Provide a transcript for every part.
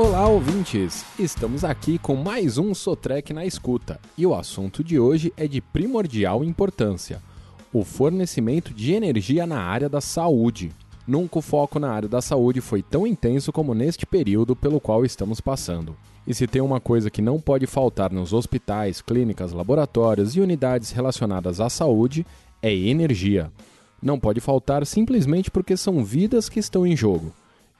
Olá, ouvintes! Estamos aqui com mais um Sotrec na escuta e o assunto de hoje é de primordial importância: o fornecimento de energia na área da saúde. Nunca o foco na área da saúde foi tão intenso como neste período pelo qual estamos passando. E se tem uma coisa que não pode faltar nos hospitais, clínicas, laboratórios e unidades relacionadas à saúde, é energia. Não pode faltar simplesmente porque são vidas que estão em jogo.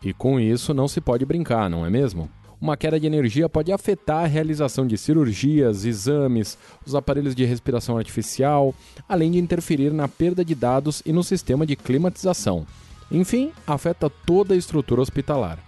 E com isso não se pode brincar, não é mesmo? Uma queda de energia pode afetar a realização de cirurgias, exames, os aparelhos de respiração artificial, além de interferir na perda de dados e no sistema de climatização. Enfim, afeta toda a estrutura hospitalar.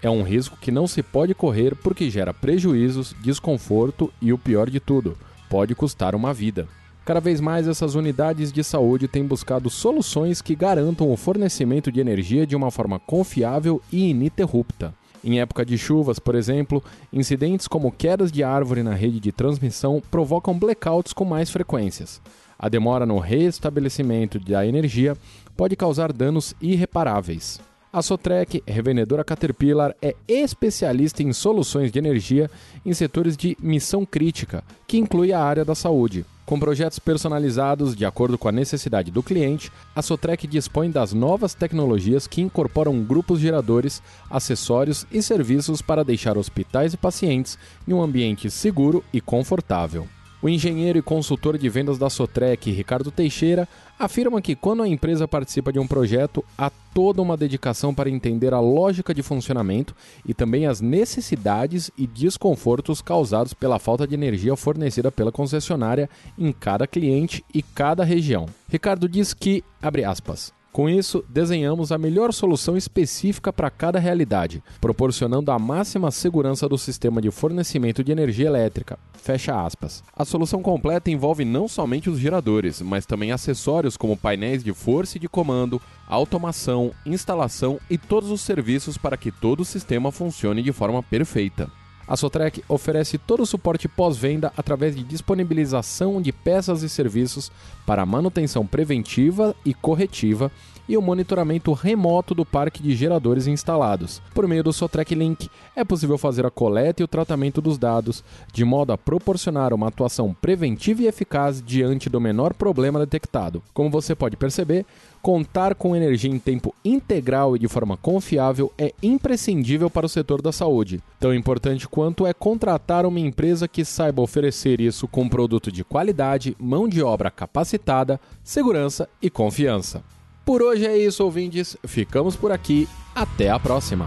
É um risco que não se pode correr porque gera prejuízos, desconforto e o pior de tudo, pode custar uma vida. Cada vez mais essas unidades de saúde têm buscado soluções que garantam o fornecimento de energia de uma forma confiável e ininterrupta. Em época de chuvas, por exemplo, incidentes como quedas de árvore na rede de transmissão provocam blackouts com mais frequências. A demora no restabelecimento da energia pode causar danos irreparáveis. A Sotrec, revendedora Caterpillar, é especialista em soluções de energia em setores de missão crítica, que inclui a área da saúde. Com projetos personalizados de acordo com a necessidade do cliente, a Sotrec dispõe das novas tecnologias que incorporam grupos geradores, acessórios e serviços para deixar hospitais e pacientes em um ambiente seguro e confortável. O engenheiro e consultor de vendas da Sotrec, Ricardo Teixeira, afirma que quando a empresa participa de um projeto, há toda uma dedicação para entender a lógica de funcionamento e também as necessidades e desconfortos causados pela falta de energia fornecida pela concessionária em cada cliente e cada região. Ricardo diz que, abre aspas, com isso, desenhamos a melhor solução específica para cada realidade, proporcionando a máxima segurança do sistema de fornecimento de energia elétrica. Fecha aspas. A solução completa envolve não somente os geradores, mas também acessórios como painéis de força e de comando, automação, instalação e todos os serviços para que todo o sistema funcione de forma perfeita. A Sotrec oferece todo o suporte pós-venda através de disponibilização de peças e serviços para manutenção preventiva e corretiva e o monitoramento remoto do parque de geradores instalados. Por meio do Sotrec Link, é possível fazer a coleta e o tratamento dos dados, de modo a proporcionar uma atuação preventiva e eficaz diante do menor problema detectado. Como você pode perceber, contar com energia em tempo integral e de forma confiável é imprescindível para o setor da saúde. Tão importante quanto é contratar uma empresa que saiba oferecer isso com produto de qualidade, mão de obra capacitada, segurança e confiança. Por hoje é isso, ouvintes. Ficamos por aqui. Até a próxima.